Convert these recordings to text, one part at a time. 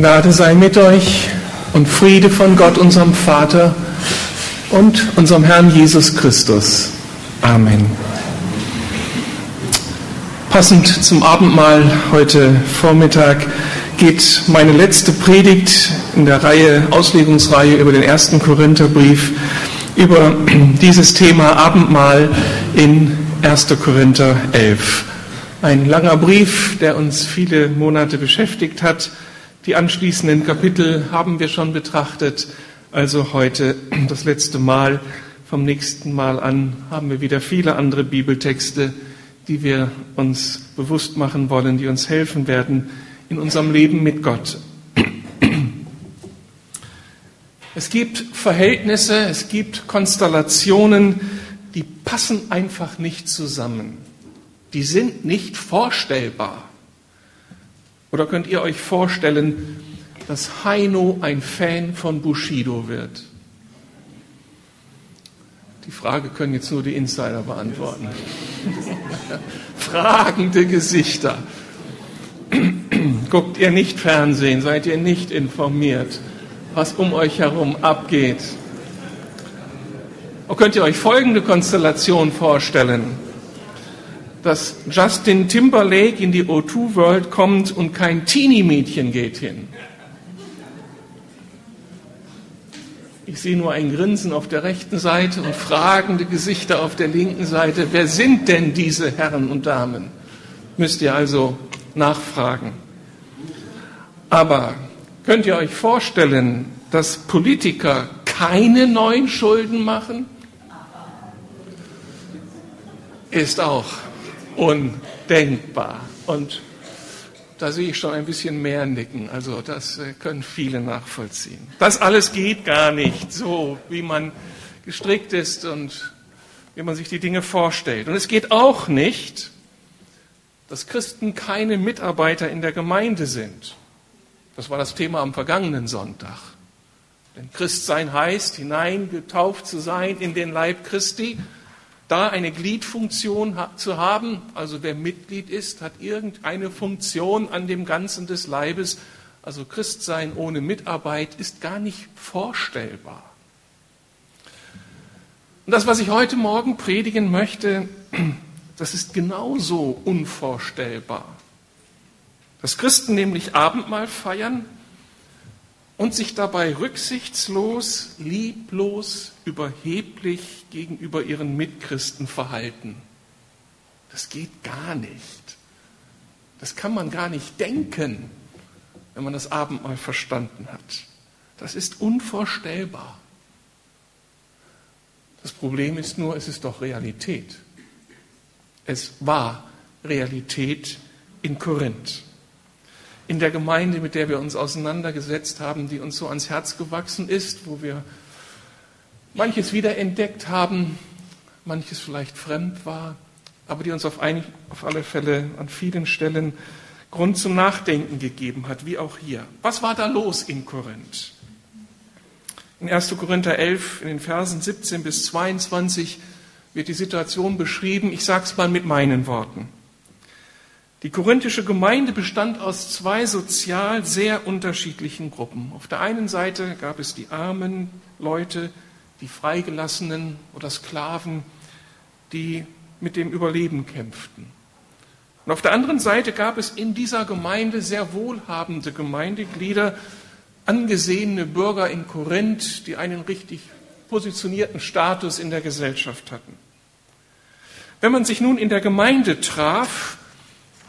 Gnade sei mit euch und Friede von Gott, unserem Vater und unserem Herrn Jesus Christus. Amen. Passend zum Abendmahl heute Vormittag geht meine letzte Predigt in der Reihe, Auslegungsreihe über den ersten Korintherbrief, über dieses Thema Abendmahl in 1. Korinther 11. Ein langer Brief, der uns viele Monate beschäftigt hat die anschließenden Kapitel haben wir schon betrachtet, also heute das letzte Mal. Vom nächsten Mal an haben wir wieder viele andere Bibeltexte, die wir uns bewusst machen wollen, die uns helfen werden in unserem Leben mit Gott. Es gibt Verhältnisse, es gibt Konstellationen, die passen einfach nicht zusammen. Die sind nicht vorstellbar. Oder könnt ihr euch vorstellen, dass Heino ein Fan von Bushido wird? Die Frage können jetzt nur die Insider beantworten. Fragende Gesichter. Guckt ihr nicht Fernsehen, seid ihr nicht informiert, was um euch herum abgeht. Und könnt ihr euch folgende Konstellation vorstellen? Dass Justin Timberlake in die O2 World kommt und kein Teenie-Mädchen geht hin. Ich sehe nur ein Grinsen auf der rechten Seite und fragende Gesichter auf der linken Seite. Wer sind denn diese Herren und Damen? Müsst ihr also nachfragen. Aber könnt ihr euch vorstellen, dass Politiker keine neuen Schulden machen? Ist auch undenkbar. Und da sehe ich schon ein bisschen mehr nicken. Also das äh, können viele nachvollziehen. Das alles geht gar nicht so, wie man gestrickt ist und wie man sich die Dinge vorstellt. Und es geht auch nicht, dass Christen keine Mitarbeiter in der Gemeinde sind. Das war das Thema am vergangenen Sonntag. Denn Christsein heißt, hineingetauft zu sein in den Leib Christi da eine Gliedfunktion zu haben, also wer Mitglied ist, hat irgendeine Funktion an dem Ganzen des Leibes. Also Christsein ohne Mitarbeit ist gar nicht vorstellbar. Und das, was ich heute Morgen predigen möchte, das ist genauso unvorstellbar. Dass Christen nämlich Abendmahl feiern und sich dabei rücksichtslos, lieblos, überheblich gegenüber ihren Mitchristen verhalten. Das geht gar nicht. Das kann man gar nicht denken, wenn man das Abendmahl verstanden hat. Das ist unvorstellbar. Das Problem ist nur, es ist doch Realität. Es war Realität in Korinth in der Gemeinde, mit der wir uns auseinandergesetzt haben, die uns so ans Herz gewachsen ist, wo wir manches wiederentdeckt haben, manches vielleicht fremd war, aber die uns auf, ein, auf alle Fälle an vielen Stellen Grund zum Nachdenken gegeben hat, wie auch hier. Was war da los in Korinth? In 1. Korinther 11, in den Versen 17 bis 22 wird die Situation beschrieben. Ich sage es mal mit meinen Worten. Die korinthische Gemeinde bestand aus zwei sozial sehr unterschiedlichen Gruppen. Auf der einen Seite gab es die armen Leute, die Freigelassenen oder Sklaven, die mit dem Überleben kämpften. Und auf der anderen Seite gab es in dieser Gemeinde sehr wohlhabende Gemeindeglieder, angesehene Bürger in Korinth, die einen richtig positionierten Status in der Gesellschaft hatten. Wenn man sich nun in der Gemeinde traf,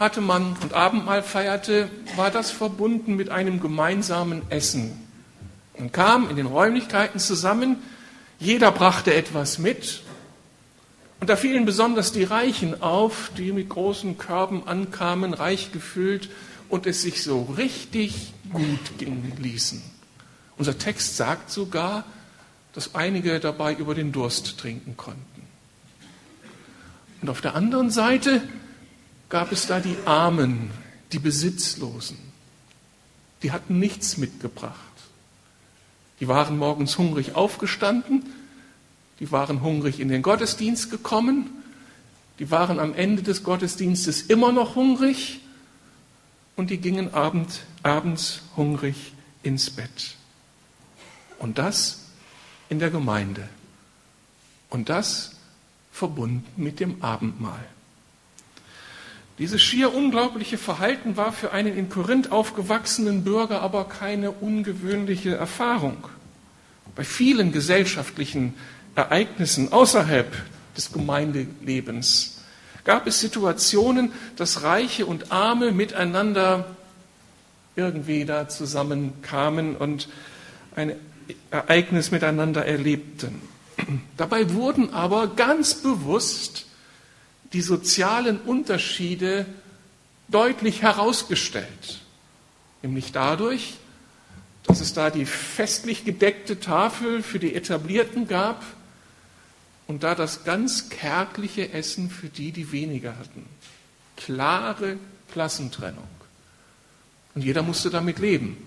hatte man und Abendmahl feierte, war das verbunden mit einem gemeinsamen Essen. Man kam in den Räumlichkeiten zusammen, jeder brachte etwas mit. Und da fielen besonders die Reichen auf, die mit großen Körben ankamen, reich gefüllt und es sich so richtig gut gehen ließen. Unser Text sagt sogar, dass einige dabei über den Durst trinken konnten. Und auf der anderen Seite gab es da die Armen, die Besitzlosen. Die hatten nichts mitgebracht. Die waren morgens hungrig aufgestanden, die waren hungrig in den Gottesdienst gekommen, die waren am Ende des Gottesdienstes immer noch hungrig und die gingen abend, abends hungrig ins Bett. Und das in der Gemeinde. Und das verbunden mit dem Abendmahl. Dieses schier unglaubliche Verhalten war für einen in Korinth aufgewachsenen Bürger aber keine ungewöhnliche Erfahrung. Bei vielen gesellschaftlichen Ereignissen außerhalb des Gemeindelebens gab es Situationen, dass Reiche und Arme miteinander irgendwie da zusammenkamen und ein Ereignis miteinander erlebten. Dabei wurden aber ganz bewusst die sozialen Unterschiede deutlich herausgestellt. Nämlich dadurch, dass es da die festlich gedeckte Tafel für die Etablierten gab und da das ganz kärgliche Essen für die, die weniger hatten. Klare Klassentrennung. Und jeder musste damit leben.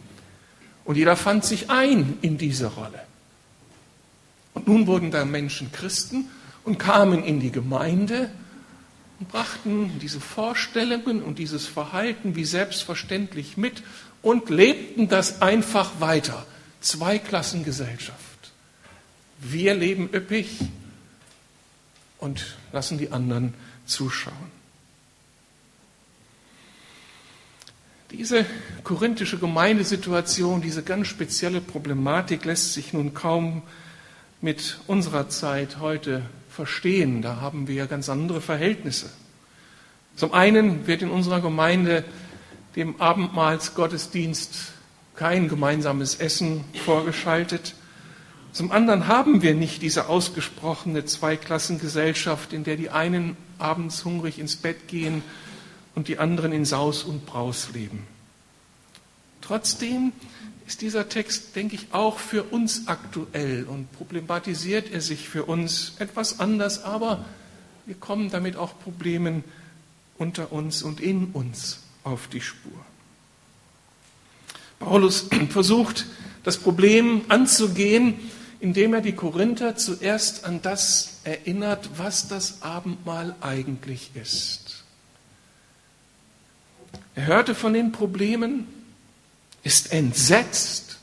Und jeder fand sich ein in diese Rolle. Und nun wurden da Menschen Christen und kamen in die Gemeinde brachten diese Vorstellungen und dieses Verhalten wie selbstverständlich mit und lebten das einfach weiter. Zweiklassengesellschaft. Wir leben üppig und lassen die anderen zuschauen. Diese korinthische Gemeindesituation, diese ganz spezielle Problematik lässt sich nun kaum mit unserer Zeit heute verstehen. Da haben wir ganz andere Verhältnisse. Zum einen wird in unserer Gemeinde dem Abendmahlsgottesdienst kein gemeinsames Essen vorgeschaltet. Zum anderen haben wir nicht diese ausgesprochene Zweiklassengesellschaft, in der die einen abends hungrig ins Bett gehen und die anderen in Saus und Braus leben. Trotzdem ist dieser Text, denke ich, auch für uns aktuell und problematisiert er sich für uns etwas anders, aber wir kommen damit auch Problemen unter uns und in uns auf die Spur. Paulus versucht, das Problem anzugehen, indem er die Korinther zuerst an das erinnert, was das Abendmahl eigentlich ist. Er hörte von den Problemen, ist entsetzt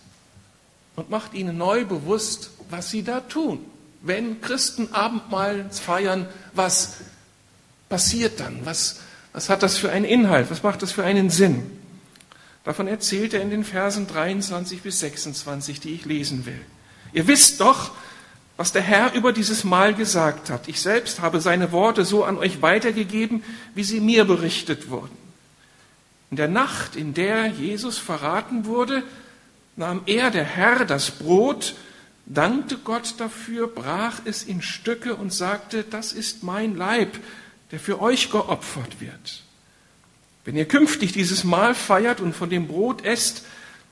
und macht ihnen neu bewusst, was sie da tun. Wenn Christen Abendmahl feiern, was passiert dann? Was, was hat das für einen Inhalt? Was macht das für einen Sinn? Davon erzählt er in den Versen 23 bis 26, die ich lesen will. Ihr wisst doch, was der Herr über dieses Mal gesagt hat. Ich selbst habe seine Worte so an euch weitergegeben, wie sie mir berichtet wurden. In der Nacht, in der Jesus verraten wurde, nahm er, der Herr, das Brot, dankte Gott dafür, brach es in Stücke und sagte, das ist mein Leib, der für euch geopfert wird. Wenn ihr künftig dieses Mahl feiert und von dem Brot esst,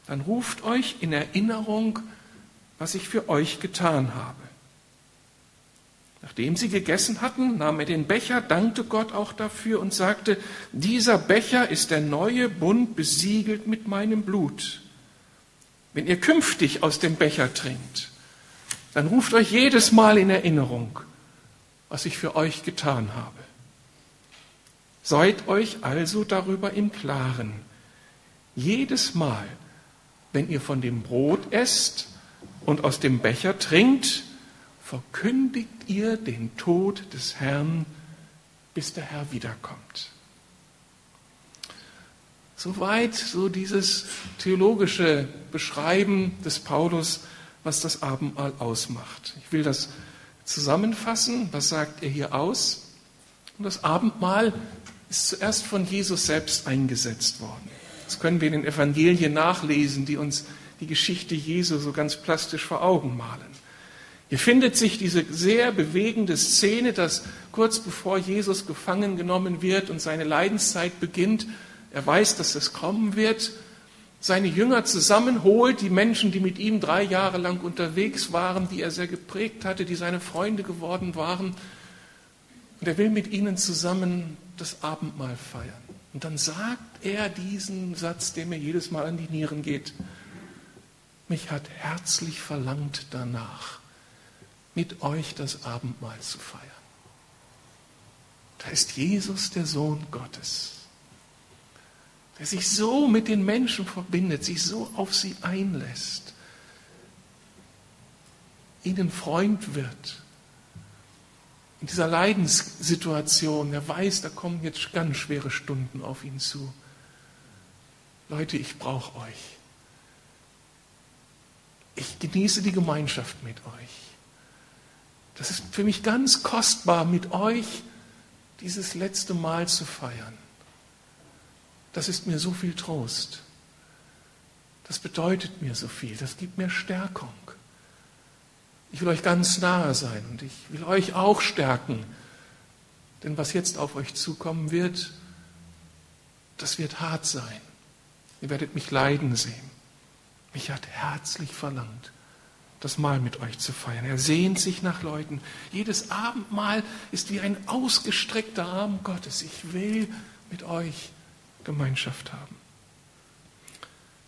dann ruft euch in Erinnerung, was ich für euch getan habe. Nachdem sie gegessen hatten, nahm er den Becher, dankte Gott auch dafür und sagte, dieser Becher ist der neue Bund besiegelt mit meinem Blut. Wenn ihr künftig aus dem Becher trinkt, dann ruft euch jedes Mal in Erinnerung, was ich für euch getan habe. Seid euch also darüber im Klaren. Jedes Mal, wenn ihr von dem Brot esst und aus dem Becher trinkt, verkündigt ihr den Tod des Herrn, bis der Herr wiederkommt. Soweit so dieses theologische Beschreiben des Paulus, was das Abendmahl ausmacht. Ich will das zusammenfassen. Was sagt er hier aus? Und das Abendmahl ist zuerst von Jesus selbst eingesetzt worden. Das können wir in den Evangelien nachlesen, die uns die Geschichte Jesu so ganz plastisch vor Augen malen. Hier findet sich diese sehr bewegende Szene, dass kurz bevor Jesus gefangen genommen wird und seine Leidenszeit beginnt, er weiß, dass es kommen wird, seine Jünger zusammenholt, die Menschen, die mit ihm drei Jahre lang unterwegs waren, die er sehr geprägt hatte, die seine Freunde geworden waren. Und er will mit ihnen zusammen das Abendmahl feiern. Und dann sagt er diesen Satz, der mir jedes Mal an die Nieren geht. Mich hat herzlich verlangt danach, mit euch das Abendmahl zu feiern. Da ist Jesus, der Sohn Gottes, der sich so mit den Menschen verbindet, sich so auf sie einlässt, ihnen Freund wird. In dieser Leidenssituation, er weiß, da kommen jetzt ganz schwere Stunden auf ihn zu. Leute, ich brauche euch. Ich genieße die Gemeinschaft mit euch. Das ist für mich ganz kostbar, mit euch dieses letzte Mal zu feiern. Das ist mir so viel Trost. Das bedeutet mir so viel. Das gibt mir Stärkung. Ich will euch ganz nahe sein und ich will euch auch stärken. Denn was jetzt auf euch zukommen wird, das wird hart sein. Ihr werdet mich leiden sehen. Mich hat herzlich verlangt, das Mahl mit euch zu feiern. Er sehnt sich nach Leuten. Jedes Abendmahl ist wie ein ausgestreckter Arm Gottes. Ich will mit euch Gemeinschaft haben.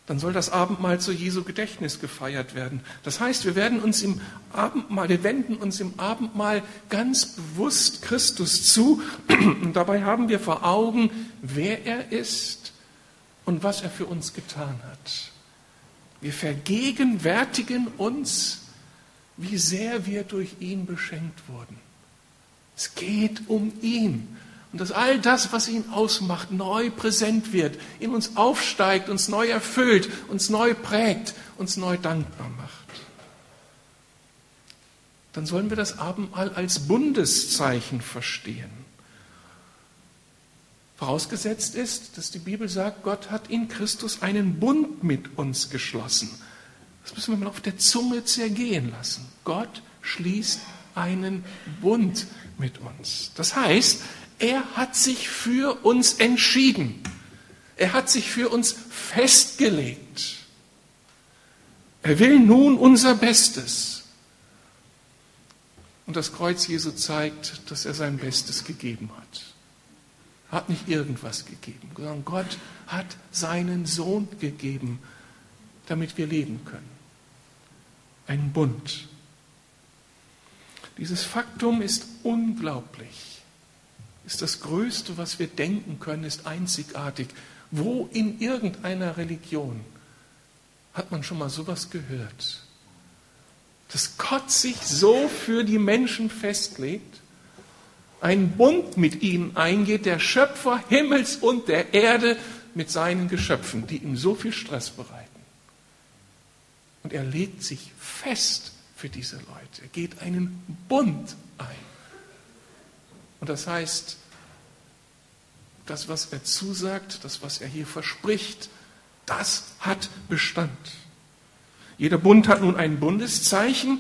Dann soll das Abendmahl zu Jesu Gedächtnis gefeiert werden. Das heißt, wir werden uns im Abendmahl, wir wenden uns im Abendmahl ganz bewusst Christus zu und dabei haben wir vor Augen, wer er ist und was er für uns getan hat. Wir vergegenwärtigen uns, wie sehr wir durch ihn beschenkt wurden. Es geht um ihn. Und dass all das, was ihn ausmacht, neu präsent wird, in uns aufsteigt, uns neu erfüllt, uns neu prägt, uns neu dankbar macht. Dann sollen wir das Abendmahl als Bundeszeichen verstehen. Vorausgesetzt ist, dass die Bibel sagt, Gott hat in Christus einen Bund mit uns geschlossen. Das müssen wir mal auf der Zunge zergehen lassen. Gott schließt einen Bund mit uns. Das heißt, er hat sich für uns entschieden. Er hat sich für uns festgelegt. Er will nun unser Bestes. Und das Kreuz Jesu zeigt, dass er sein Bestes gegeben hat hat nicht irgendwas gegeben, sondern Gott hat seinen Sohn gegeben, damit wir leben können. Ein Bund. Dieses Faktum ist unglaublich, ist das Größte, was wir denken können, ist einzigartig. Wo in irgendeiner Religion hat man schon mal sowas gehört? Dass Gott sich so für die Menschen festlegt, einen Bund mit ihnen eingeht, der Schöpfer Himmels und der Erde mit seinen Geschöpfen, die ihm so viel Stress bereiten. Und er legt sich fest für diese Leute. Er geht einen Bund ein. Und das heißt, das, was er zusagt, das, was er hier verspricht, das hat Bestand. Jeder Bund hat nun ein Bundeszeichen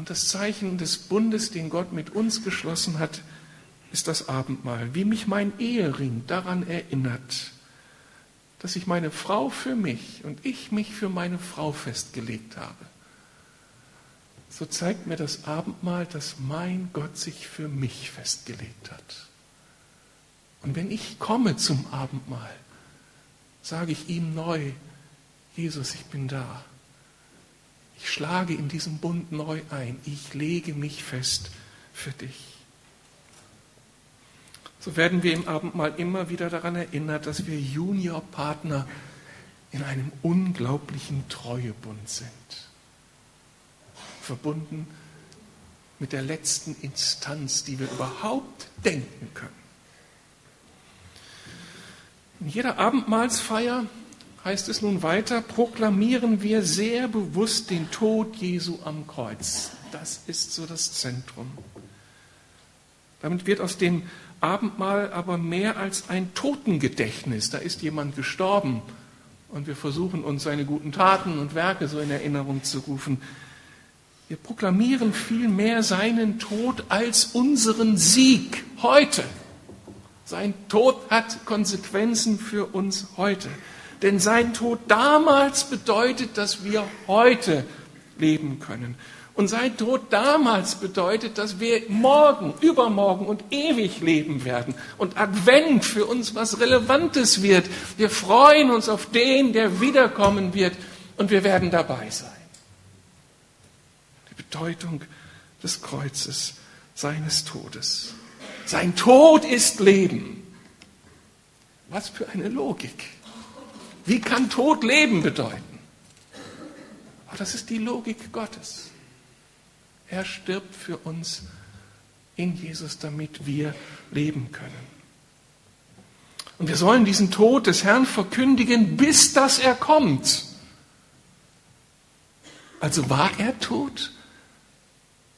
und das Zeichen des Bundes, den Gott mit uns geschlossen hat, ist das Abendmahl. Wie mich mein Ehering daran erinnert, dass ich meine Frau für mich und ich mich für meine Frau festgelegt habe. So zeigt mir das Abendmahl, dass mein Gott sich für mich festgelegt hat. Und wenn ich komme zum Abendmahl, sage ich ihm neu, Jesus, ich bin da. Ich schlage in diesem Bund neu ein. Ich lege mich fest für dich. So werden wir im Abendmahl immer wieder daran erinnert, dass wir Juniorpartner in einem unglaublichen Treuebund sind. Verbunden mit der letzten Instanz, die wir überhaupt denken können. In jeder Abendmahlsfeier heißt es nun weiter, proklamieren wir sehr bewusst den Tod Jesu am Kreuz. Das ist so das Zentrum. Damit wird aus dem Abendmahl aber mehr als ein Totengedächtnis. Da ist jemand gestorben und wir versuchen uns seine guten Taten und Werke so in Erinnerung zu rufen. Wir proklamieren vielmehr seinen Tod als unseren Sieg heute. Sein Tod hat Konsequenzen für uns heute. Denn sein Tod damals bedeutet, dass wir heute leben können. Und sein Tod damals bedeutet, dass wir morgen, übermorgen und ewig leben werden. Und Advent für uns was Relevantes wird. Wir freuen uns auf den, der wiederkommen wird. Und wir werden dabei sein. Die Bedeutung des Kreuzes, seines Todes. Sein Tod ist Leben. Was für eine Logik. Wie kann Tod Leben bedeuten? Aber das ist die Logik Gottes. Er stirbt für uns in Jesus, damit wir leben können. Und wir sollen diesen Tod des Herrn verkündigen, bis dass er kommt. Also war er tot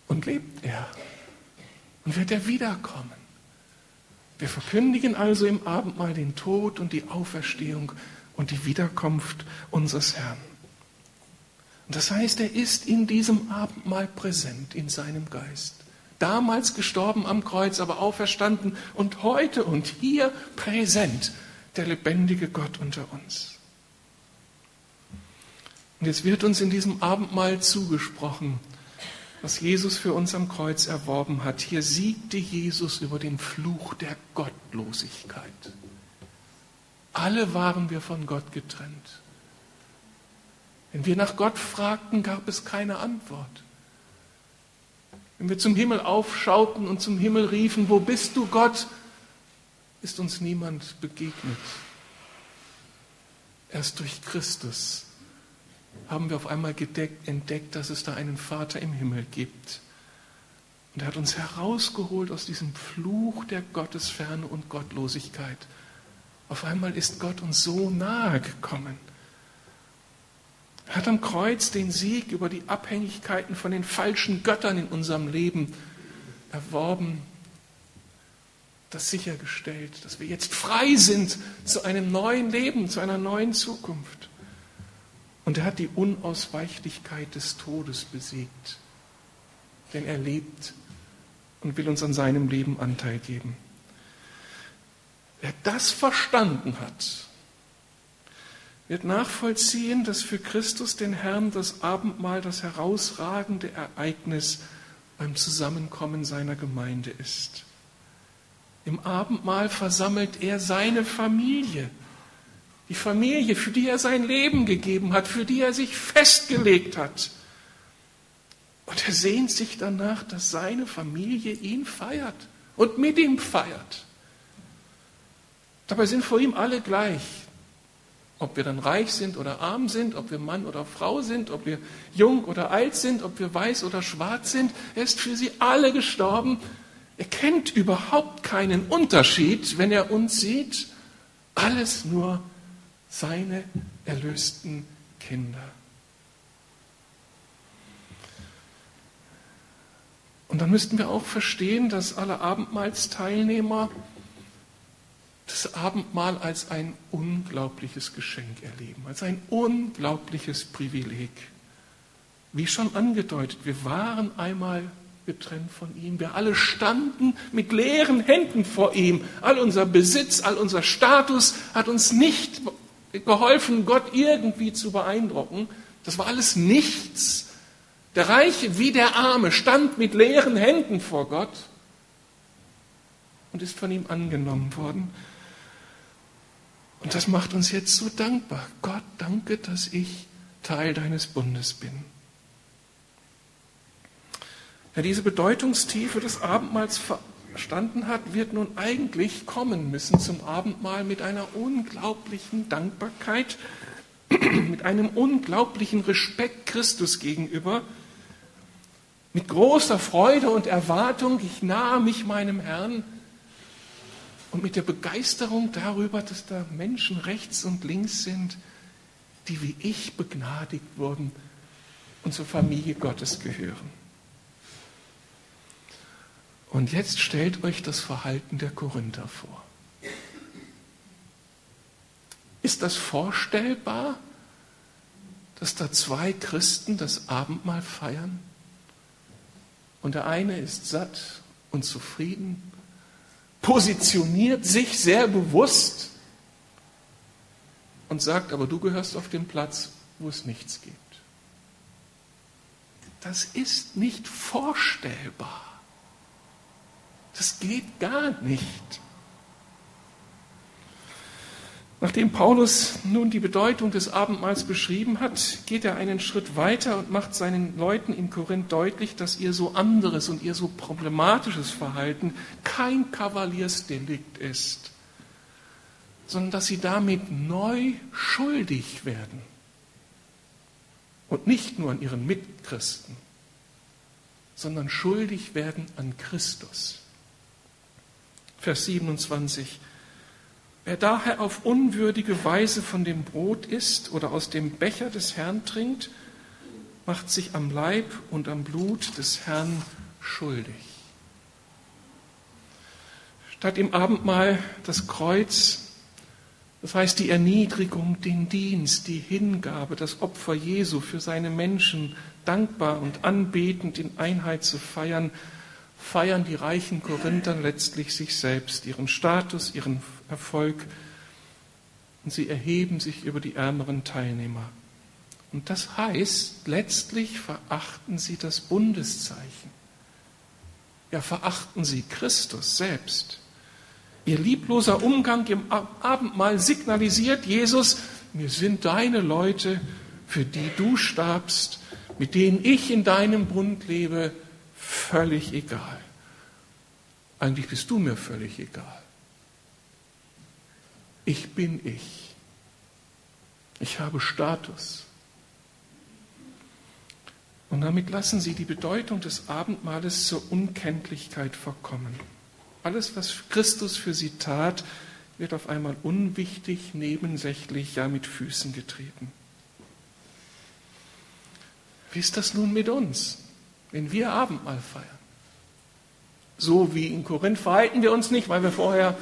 und lebt er und wird er wiederkommen. Wir verkündigen also im Abendmahl den Tod und die Auferstehung und die Wiederkunft unseres Herrn. Und das heißt, er ist in diesem Abendmahl präsent in seinem Geist. Damals gestorben am Kreuz, aber auferstanden und heute und hier präsent der lebendige Gott unter uns. Und jetzt wird uns in diesem Abendmahl zugesprochen, was Jesus für uns am Kreuz erworben hat. Hier siegte Jesus über den Fluch der Gottlosigkeit. Alle waren wir von Gott getrennt. Wenn wir nach Gott fragten, gab es keine Antwort. Wenn wir zum Himmel aufschauten und zum Himmel riefen, wo bist du Gott, ist uns niemand begegnet. Erst durch Christus haben wir auf einmal gedeckt, entdeckt, dass es da einen Vater im Himmel gibt. Und er hat uns herausgeholt aus diesem Fluch der Gottesferne und Gottlosigkeit. Auf einmal ist Gott uns so nahe gekommen. Er hat am Kreuz den Sieg über die Abhängigkeiten von den falschen Göttern in unserem Leben erworben, das sichergestellt, dass wir jetzt frei sind zu einem neuen Leben, zu einer neuen Zukunft. Und er hat die Unausweichlichkeit des Todes besiegt, denn er lebt und will uns an seinem Leben Anteil geben. Wer das verstanden hat, wird nachvollziehen, dass für Christus den Herrn das Abendmahl das herausragende Ereignis beim Zusammenkommen seiner Gemeinde ist. Im Abendmahl versammelt er seine Familie, die Familie, für die er sein Leben gegeben hat, für die er sich festgelegt hat. Und er sehnt sich danach, dass seine Familie ihn feiert und mit ihm feiert. Dabei sind vor ihm alle gleich. Ob wir dann reich sind oder arm sind, ob wir Mann oder Frau sind, ob wir jung oder alt sind, ob wir weiß oder schwarz sind, er ist für sie alle gestorben. Er kennt überhaupt keinen Unterschied, wenn er uns sieht. Alles nur seine erlösten Kinder. Und dann müssten wir auch verstehen, dass alle Abendmahlsteilnehmer das Abendmahl als ein unglaubliches Geschenk erleben, als ein unglaubliches Privileg. Wie schon angedeutet, wir waren einmal getrennt von ihm. Wir alle standen mit leeren Händen vor ihm. All unser Besitz, all unser Status hat uns nicht geholfen, Gott irgendwie zu beeindrucken. Das war alles nichts. Der Reiche wie der Arme stand mit leeren Händen vor Gott und ist von ihm angenommen worden. Und das macht uns jetzt so dankbar. Gott, danke, dass ich Teil deines Bundes bin. Wer diese Bedeutungstiefe des Abendmahls verstanden hat, wird nun eigentlich kommen müssen zum Abendmahl mit einer unglaublichen Dankbarkeit, mit einem unglaublichen Respekt Christus gegenüber, mit großer Freude und Erwartung, ich nahe mich meinem Herrn, und mit der Begeisterung darüber, dass da Menschen rechts und links sind, die wie ich begnadigt wurden und zur Familie Gottes gehören. Und jetzt stellt euch das Verhalten der Korinther vor. Ist das vorstellbar, dass da zwei Christen das Abendmahl feiern? Und der eine ist satt und zufrieden positioniert sich sehr bewusst und sagt, aber du gehörst auf den Platz, wo es nichts gibt. Das ist nicht vorstellbar. Das geht gar nicht. Nachdem Paulus nun die Bedeutung des Abendmahls beschrieben hat, geht er einen Schritt weiter und macht seinen Leuten in Korinth deutlich, dass ihr so anderes und ihr so problematisches Verhalten kein Kavaliersdelikt ist, sondern dass sie damit neu schuldig werden. Und nicht nur an ihren Mitchristen, sondern schuldig werden an Christus. Vers 27. Wer daher auf unwürdige Weise von dem Brot isst oder aus dem Becher des Herrn trinkt, macht sich am Leib und am Blut des Herrn schuldig. Statt im Abendmahl das Kreuz, das heißt die Erniedrigung, den Dienst, die Hingabe, das Opfer Jesu für seine Menschen dankbar und anbetend in Einheit zu feiern, feiern die reichen Korinther letztlich sich selbst, ihren Status, ihren Erfolg und sie erheben sich über die ärmeren Teilnehmer. Und das heißt, letztlich verachten sie das Bundeszeichen. Ja, verachten sie Christus selbst. Ihr liebloser Umgang im Abendmahl signalisiert Jesus, mir sind deine Leute, für die du starbst, mit denen ich in deinem Bund lebe, völlig egal. Eigentlich bist du mir völlig egal. Ich bin ich. Ich habe Status. Und damit lassen sie die Bedeutung des Abendmahles zur Unkenntlichkeit verkommen. Alles, was Christus für sie tat, wird auf einmal unwichtig, nebensächlich, ja mit Füßen getreten. Wie ist das nun mit uns, wenn wir Abendmahl feiern? So wie in Korinth verhalten wir uns nicht, weil wir vorher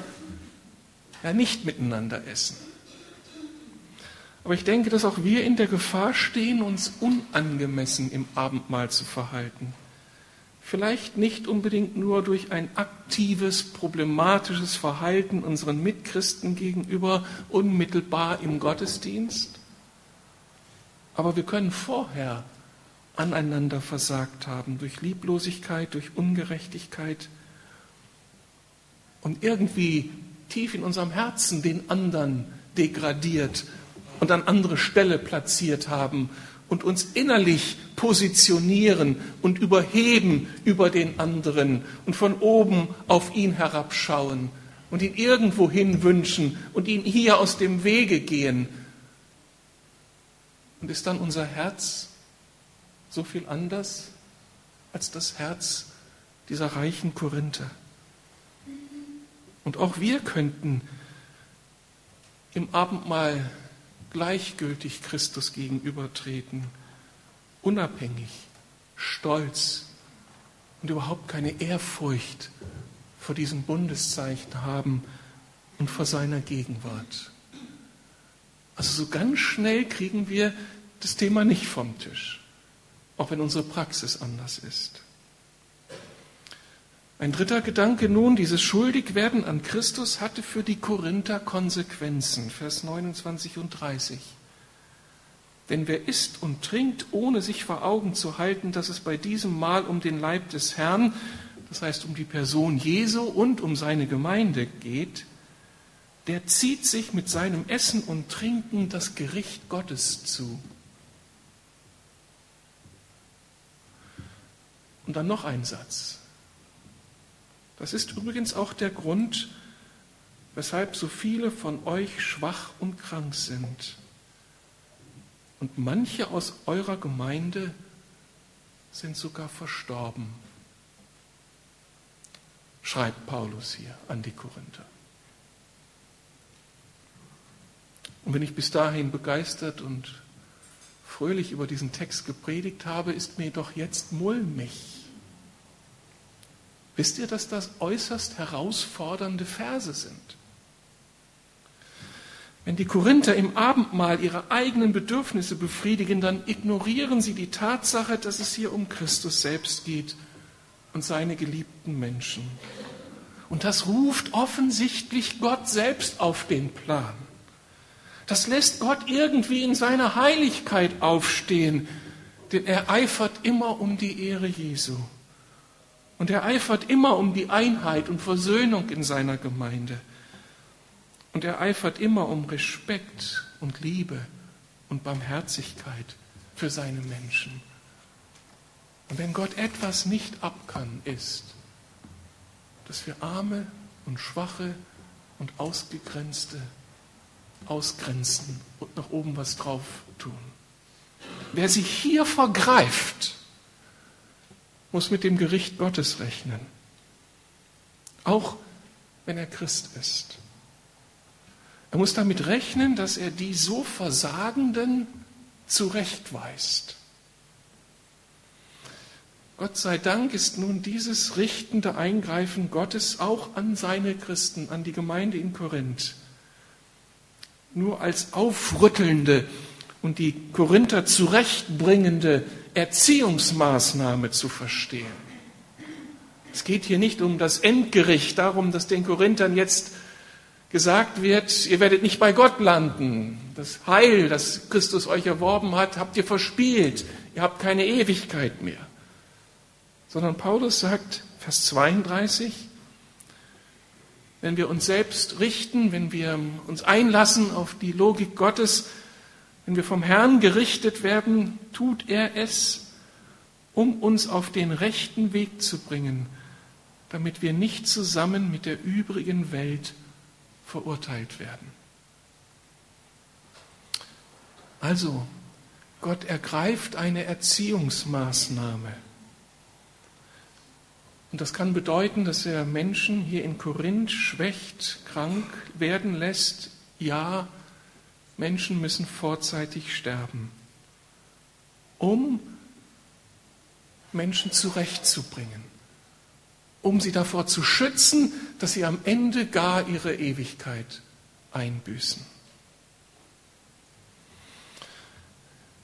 ja nicht miteinander essen. Aber ich denke, dass auch wir in der Gefahr stehen, uns unangemessen im Abendmahl zu verhalten. Vielleicht nicht unbedingt nur durch ein aktives, problematisches Verhalten unseren Mitchristen gegenüber, unmittelbar im Gottesdienst, aber wir können vorher aneinander versagt haben, durch Lieblosigkeit, durch Ungerechtigkeit und irgendwie tief in unserem Herzen den anderen degradiert und an andere Stelle platziert haben und uns innerlich positionieren und überheben über den anderen und von oben auf ihn herabschauen und ihn irgendwohin wünschen und ihn hier aus dem Wege gehen. Und ist dann unser Herz so viel anders als das Herz dieser reichen Korinther? Und auch wir könnten im Abendmahl gleichgültig Christus gegenübertreten, unabhängig, stolz und überhaupt keine Ehrfurcht vor diesem Bundeszeichen haben und vor seiner Gegenwart. Also so ganz schnell kriegen wir das Thema nicht vom Tisch, auch wenn unsere Praxis anders ist. Ein dritter Gedanke nun, dieses Schuldigwerden an Christus hatte für die Korinther Konsequenzen, Vers 29 und 30. Denn wer isst und trinkt, ohne sich vor Augen zu halten, dass es bei diesem Mahl um den Leib des Herrn, das heißt um die Person Jesu und um seine Gemeinde geht, der zieht sich mit seinem Essen und Trinken das Gericht Gottes zu. Und dann noch ein Satz. Das ist übrigens auch der Grund, weshalb so viele von euch schwach und krank sind. Und manche aus eurer Gemeinde sind sogar verstorben, schreibt Paulus hier an die Korinther. Und wenn ich bis dahin begeistert und fröhlich über diesen Text gepredigt habe, ist mir doch jetzt mulmig Wisst ihr, dass das äußerst herausfordernde Verse sind? Wenn die Korinther im Abendmahl ihre eigenen Bedürfnisse befriedigen, dann ignorieren sie die Tatsache, dass es hier um Christus selbst geht und seine geliebten Menschen. Und das ruft offensichtlich Gott selbst auf den Plan. Das lässt Gott irgendwie in seiner Heiligkeit aufstehen, denn er eifert immer um die Ehre Jesu. Und er eifert immer um die Einheit und Versöhnung in seiner Gemeinde. Und er eifert immer um Respekt und Liebe und Barmherzigkeit für seine Menschen. Und wenn Gott etwas nicht abkann, ist, dass wir arme und schwache und ausgegrenzte ausgrenzen und nach oben was drauf tun. Wer sich hier vergreift, muss mit dem Gericht Gottes rechnen. Auch wenn er Christ ist. Er muss damit rechnen, dass er die so Versagenden zurechtweist. Gott sei Dank ist nun dieses richtende Eingreifen Gottes auch an seine Christen, an die Gemeinde in Korinth, nur als aufrüttelnde und die Korinther zurechtbringende Erziehungsmaßnahme zu verstehen. Es geht hier nicht um das Endgericht, darum, dass den Korinthern jetzt gesagt wird, ihr werdet nicht bei Gott landen. Das Heil, das Christus euch erworben hat, habt ihr verspielt. Ihr habt keine Ewigkeit mehr. Sondern Paulus sagt, Vers 32, wenn wir uns selbst richten, wenn wir uns einlassen auf die Logik Gottes, wenn wir vom Herrn gerichtet werden, tut er es, um uns auf den rechten Weg zu bringen, damit wir nicht zusammen mit der übrigen Welt verurteilt werden. Also, Gott ergreift eine Erziehungsmaßnahme. Und das kann bedeuten, dass er Menschen hier in Korinth schwächt, krank werden lässt. Ja, Menschen müssen vorzeitig sterben, um Menschen zurechtzubringen, um sie davor zu schützen, dass sie am Ende gar ihre Ewigkeit einbüßen.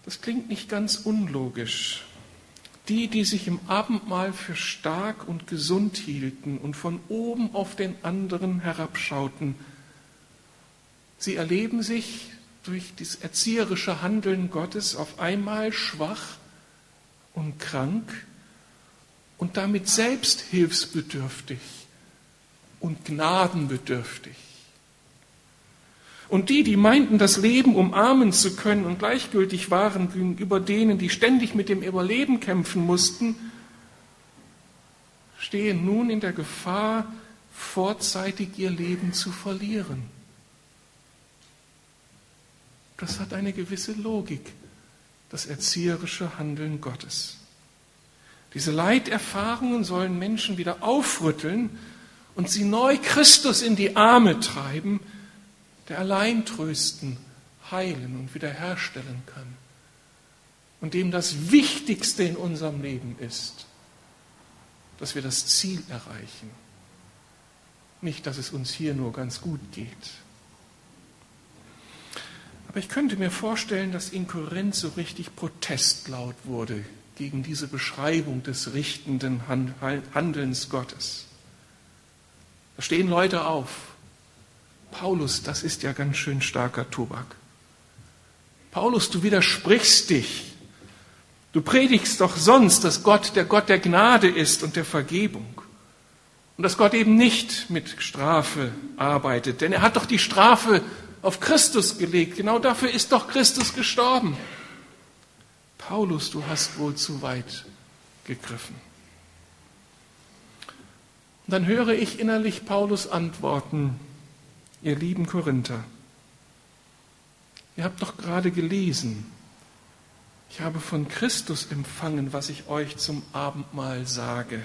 Das klingt nicht ganz unlogisch. Die, die sich im Abendmahl für stark und gesund hielten und von oben auf den anderen herabschauten, sie erleben sich durch das erzieherische Handeln Gottes auf einmal schwach und krank und damit selbst hilfsbedürftig und gnadenbedürftig. Und die, die meinten, das Leben umarmen zu können und gleichgültig waren gegenüber denen, die ständig mit dem Überleben kämpfen mussten, stehen nun in der Gefahr, vorzeitig ihr Leben zu verlieren. Das hat eine gewisse Logik, das erzieherische Handeln Gottes. Diese Leiterfahrungen sollen Menschen wieder aufrütteln und sie neu Christus in die Arme treiben, der allein trösten, heilen und wiederherstellen kann. Und dem das Wichtigste in unserem Leben ist, dass wir das Ziel erreichen. Nicht, dass es uns hier nur ganz gut geht. Aber ich könnte mir vorstellen, dass in Korinth so richtig Protest laut wurde gegen diese Beschreibung des richtenden Handelns Gottes. Da stehen Leute auf. Paulus, das ist ja ganz schön starker Tobak. Paulus, du widersprichst dich. Du predigst doch sonst, dass Gott der Gott der Gnade ist und der Vergebung. Und dass Gott eben nicht mit Strafe arbeitet. Denn er hat doch die Strafe auf Christus gelegt. Genau dafür ist doch Christus gestorben. Paulus, du hast wohl zu weit gegriffen. Und dann höre ich innerlich Paulus antworten, ihr lieben Korinther. Ihr habt doch gerade gelesen, ich habe von Christus empfangen, was ich euch zum Abendmahl sage.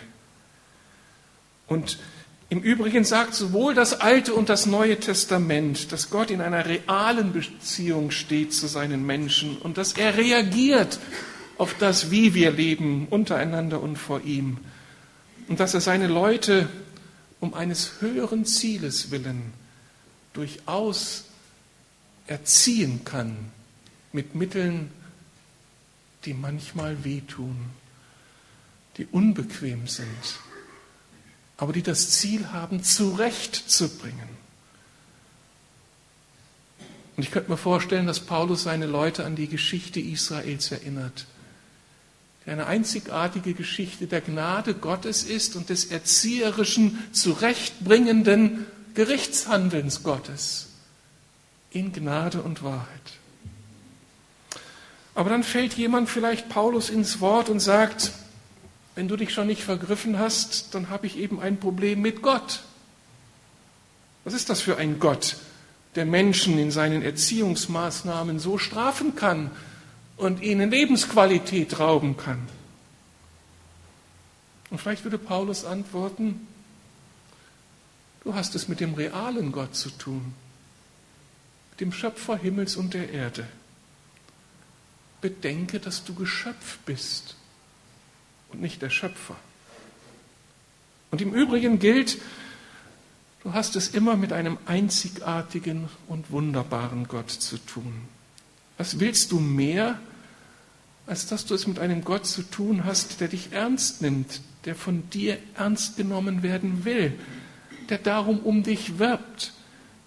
Und im Übrigen sagt sowohl das Alte und das Neue Testament, dass Gott in einer realen Beziehung steht zu seinen Menschen und dass er reagiert auf das, wie wir leben untereinander und vor ihm. Und dass er seine Leute um eines höheren Zieles willen durchaus erziehen kann mit Mitteln, die manchmal wehtun, die unbequem sind, aber die das Ziel haben, zurechtzubringen. Und ich könnte mir vorstellen, dass Paulus seine Leute an die Geschichte Israels erinnert der eine einzigartige Geschichte der Gnade Gottes ist und des erzieherischen, zurechtbringenden Gerichtshandelns Gottes in Gnade und Wahrheit. Aber dann fällt jemand vielleicht Paulus ins Wort und sagt, wenn du dich schon nicht vergriffen hast, dann habe ich eben ein Problem mit Gott. Was ist das für ein Gott, der Menschen in seinen Erziehungsmaßnahmen so strafen kann und ihnen Lebensqualität rauben kann. Und vielleicht würde Paulus antworten, du hast es mit dem realen Gott zu tun, mit dem Schöpfer Himmels und der Erde. Bedenke, dass du Geschöpf bist und nicht der Schöpfer. Und im Übrigen gilt, du hast es immer mit einem einzigartigen und wunderbaren Gott zu tun. Was willst du mehr, als dass du es mit einem Gott zu tun hast, der dich ernst nimmt, der von dir ernst genommen werden will, der darum um dich wirbt,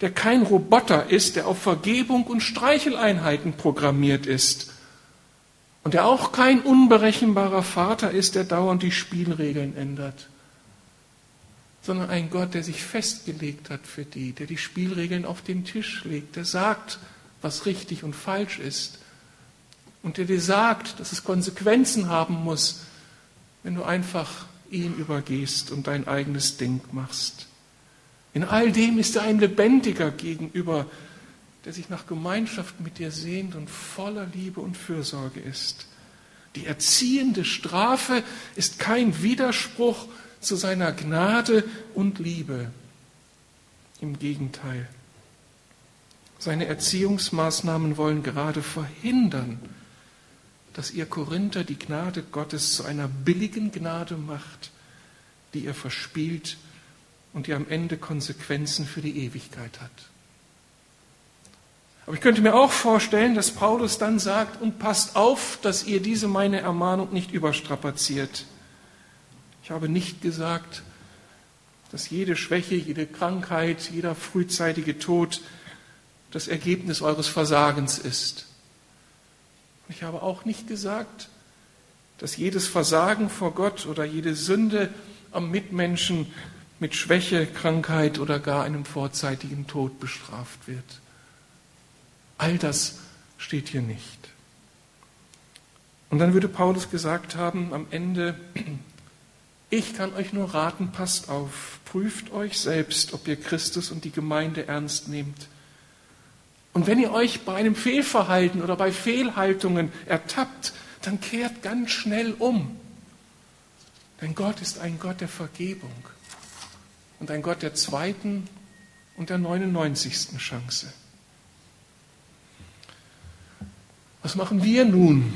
der kein Roboter ist, der auf Vergebung und Streicheleinheiten programmiert ist und der auch kein unberechenbarer Vater ist, der dauernd die Spielregeln ändert sondern ein Gott, der sich festgelegt hat für die, der die Spielregeln auf den Tisch legt, der sagt, was richtig und falsch ist und der dir sagt, dass es Konsequenzen haben muss, wenn du einfach ihn übergehst und dein eigenes Ding machst. In all dem ist er ein lebendiger gegenüber, der sich nach Gemeinschaft mit dir sehnt und voller Liebe und Fürsorge ist. Die erziehende Strafe ist kein Widerspruch zu seiner Gnade und Liebe. Im Gegenteil. Seine Erziehungsmaßnahmen wollen gerade verhindern, dass ihr Korinther die Gnade Gottes zu einer billigen Gnade macht, die ihr verspielt und die am Ende Konsequenzen für die Ewigkeit hat. Aber ich könnte mir auch vorstellen, dass Paulus dann sagt, und passt auf, dass ihr diese meine Ermahnung nicht überstrapaziert. Ich habe nicht gesagt, dass jede Schwäche, jede Krankheit, jeder frühzeitige Tod das Ergebnis eures Versagens ist. Ich habe auch nicht gesagt, dass jedes Versagen vor Gott oder jede Sünde am Mitmenschen mit Schwäche, Krankheit oder gar einem vorzeitigen Tod bestraft wird. All das steht hier nicht. Und dann würde Paulus gesagt haben am Ende, ich kann euch nur raten, passt auf, prüft euch selbst, ob ihr Christus und die Gemeinde ernst nehmt. Und wenn ihr euch bei einem Fehlverhalten oder bei Fehlhaltungen ertappt, dann kehrt ganz schnell um. Denn Gott ist ein Gott der Vergebung und ein Gott der zweiten und der 99. Chance. Was machen wir nun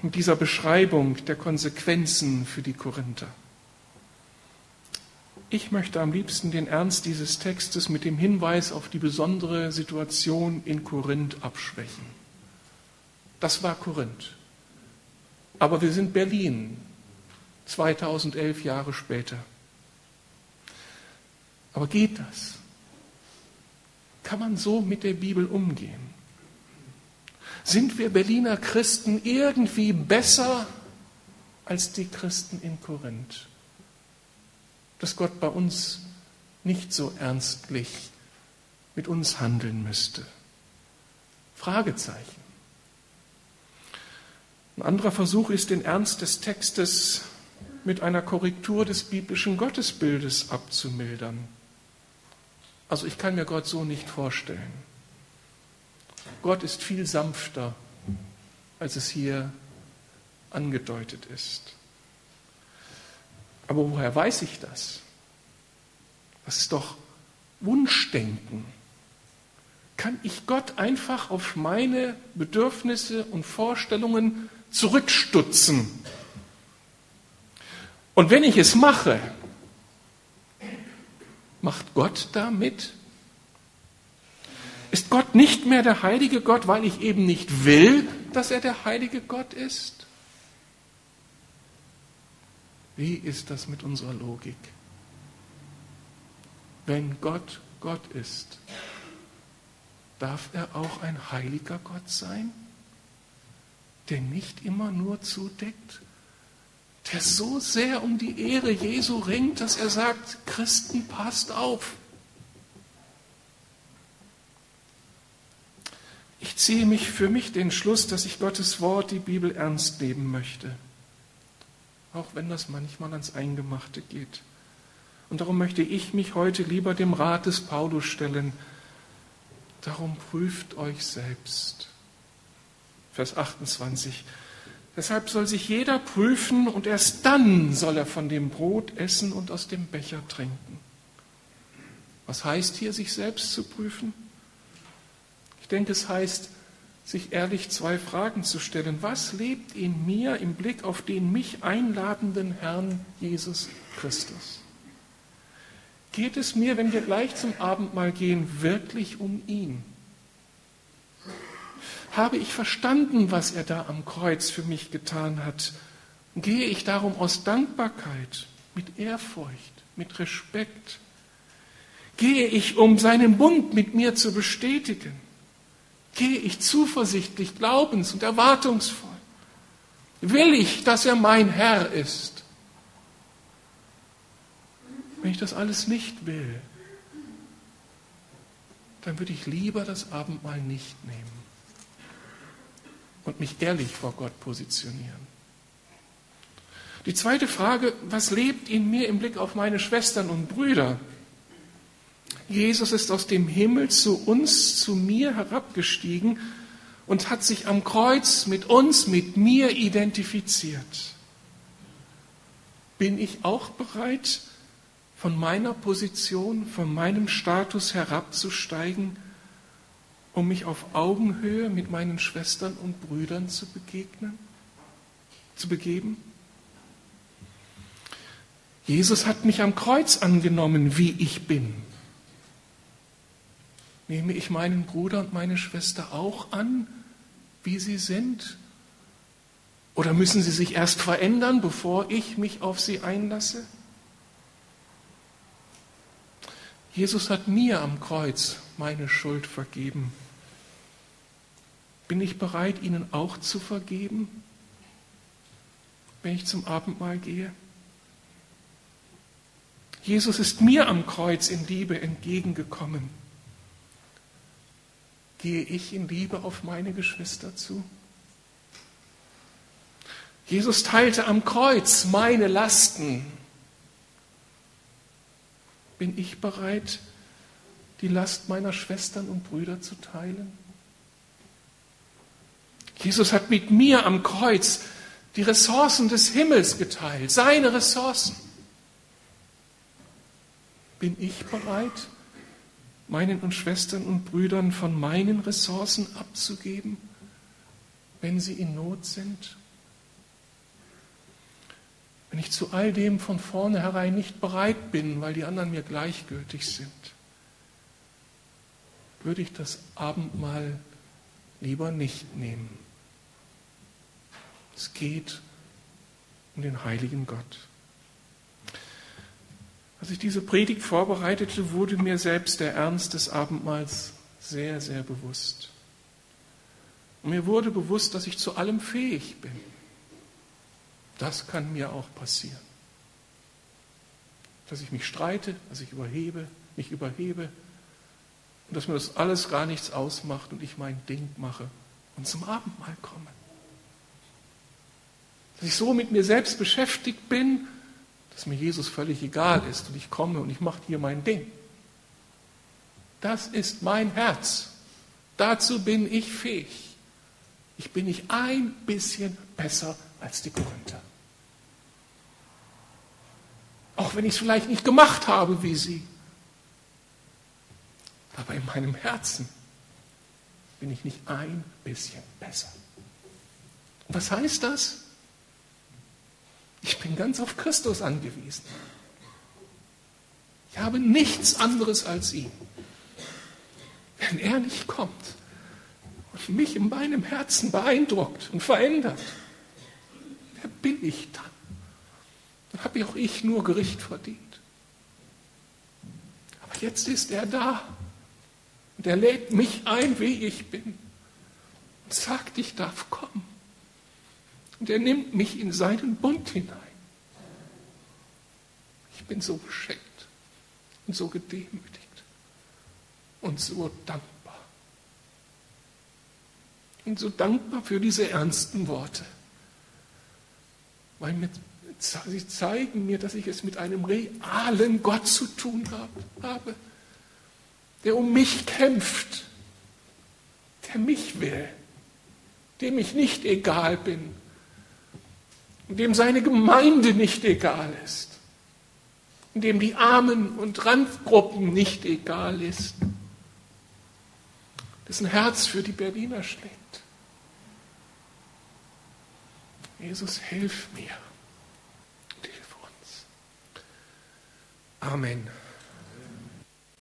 mit dieser Beschreibung der Konsequenzen für die Korinther? Ich möchte am liebsten den Ernst dieses Textes mit dem Hinweis auf die besondere Situation in Korinth abschwächen. Das war Korinth. Aber wir sind Berlin, 2011 Jahre später. Aber geht das? Kann man so mit der Bibel umgehen? Sind wir Berliner Christen irgendwie besser als die Christen in Korinth? dass Gott bei uns nicht so ernstlich mit uns handeln müsste? Fragezeichen. Ein anderer Versuch ist, den Ernst des Textes mit einer Korrektur des biblischen Gottesbildes abzumildern. Also ich kann mir Gott so nicht vorstellen. Gott ist viel sanfter, als es hier angedeutet ist. Aber woher weiß ich das? Das ist doch Wunschdenken. Kann ich Gott einfach auf meine Bedürfnisse und Vorstellungen zurückstutzen? Und wenn ich es mache, macht Gott damit? Ist Gott nicht mehr der heilige Gott, weil ich eben nicht will, dass er der heilige Gott ist? Wie ist das mit unserer Logik? Wenn Gott Gott ist, darf er auch ein heiliger Gott sein, der nicht immer nur zudeckt, der so sehr um die Ehre Jesu ringt, dass er sagt, Christen, passt auf. Ich ziehe mich für mich den Schluss, dass ich Gottes Wort, die Bibel, ernst nehmen möchte auch wenn das manchmal ans Eingemachte geht. Und darum möchte ich mich heute lieber dem Rat des Paulus stellen. Darum prüft euch selbst. Vers 28. Deshalb soll sich jeder prüfen und erst dann soll er von dem Brot essen und aus dem Becher trinken. Was heißt hier, sich selbst zu prüfen? Denke, es heißt, sich ehrlich zwei Fragen zu stellen. Was lebt in mir im Blick auf den mich einladenden Herrn Jesus Christus? Geht es mir, wenn wir gleich zum Abendmahl gehen, wirklich um ihn? Habe ich verstanden, was er da am Kreuz für mich getan hat? Gehe ich darum aus Dankbarkeit, mit Ehrfurcht, mit Respekt? Gehe ich, um seinen Bund mit mir zu bestätigen? Gehe ich zuversichtlich, glaubens- und erwartungsvoll? Will ich, dass er mein Herr ist? Wenn ich das alles nicht will, dann würde ich lieber das Abendmahl nicht nehmen und mich ehrlich vor Gott positionieren. Die zweite Frage, was lebt in mir im Blick auf meine Schwestern und Brüder? Jesus ist aus dem Himmel zu uns, zu mir herabgestiegen und hat sich am Kreuz mit uns, mit mir identifiziert. Bin ich auch bereit, von meiner Position, von meinem Status herabzusteigen, um mich auf Augenhöhe mit meinen Schwestern und Brüdern zu begegnen, zu begeben? Jesus hat mich am Kreuz angenommen, wie ich bin. Nehme ich meinen Bruder und meine Schwester auch an, wie sie sind? Oder müssen sie sich erst verändern, bevor ich mich auf sie einlasse? Jesus hat mir am Kreuz meine Schuld vergeben. Bin ich bereit, ihnen auch zu vergeben, wenn ich zum Abendmahl gehe? Jesus ist mir am Kreuz in Liebe entgegengekommen. Gehe ich in Liebe auf meine Geschwister zu? Jesus teilte am Kreuz meine Lasten bin ich bereit, die Last meiner Schwestern und Brüder zu teilen? Jesus hat mit mir am Kreuz die Ressourcen des Himmels geteilt, seine Ressourcen. Bin ich bereit, meinen und Schwestern und Brüdern von meinen Ressourcen abzugeben, wenn sie in Not sind? Wenn ich zu all dem von vornherein nicht bereit bin, weil die anderen mir gleichgültig sind, würde ich das Abendmahl lieber nicht nehmen. Es geht um den heiligen Gott. Als ich diese Predigt vorbereitete, wurde mir selbst der Ernst des Abendmahls sehr, sehr bewusst. Und mir wurde bewusst, dass ich zu allem fähig bin. Das kann mir auch passieren. Dass ich mich streite, dass ich überhebe, mich überhebe und dass mir das alles gar nichts ausmacht und ich mein Ding mache und zum Abendmahl komme. Dass ich so mit mir selbst beschäftigt bin, dass mir Jesus völlig egal ist und ich komme und ich mache hier mein Ding. Das ist mein Herz. Dazu bin ich fähig. Ich bin nicht ein bisschen besser als die Korinther. Auch wenn ich es vielleicht nicht gemacht habe wie sie. Aber in meinem Herzen bin ich nicht ein bisschen besser. Was heißt das? Ich bin ganz auf Christus angewiesen. Ich habe nichts anderes als ihn. Wenn er nicht kommt und mich in meinem Herzen beeindruckt und verändert, wer bin ich dann? Dann habe auch ich nur Gericht verdient. Aber jetzt ist er da und er lädt mich ein, wie ich bin und sagt, ich darf kommen. Und er nimmt mich in seinen Bund hinein. Ich bin so beschenkt und so gedemütigt und so dankbar. Und so dankbar für diese ernsten Worte. Weil mit Sie zeigen mir, dass ich es mit einem realen Gott zu tun habe, der um mich kämpft, der mich will, dem ich nicht egal bin, dem seine Gemeinde nicht egal ist, dem die Armen und Randgruppen nicht egal ist, dessen Herz für die Berliner schlägt. Jesus, hilf mir und hilf uns. Amen.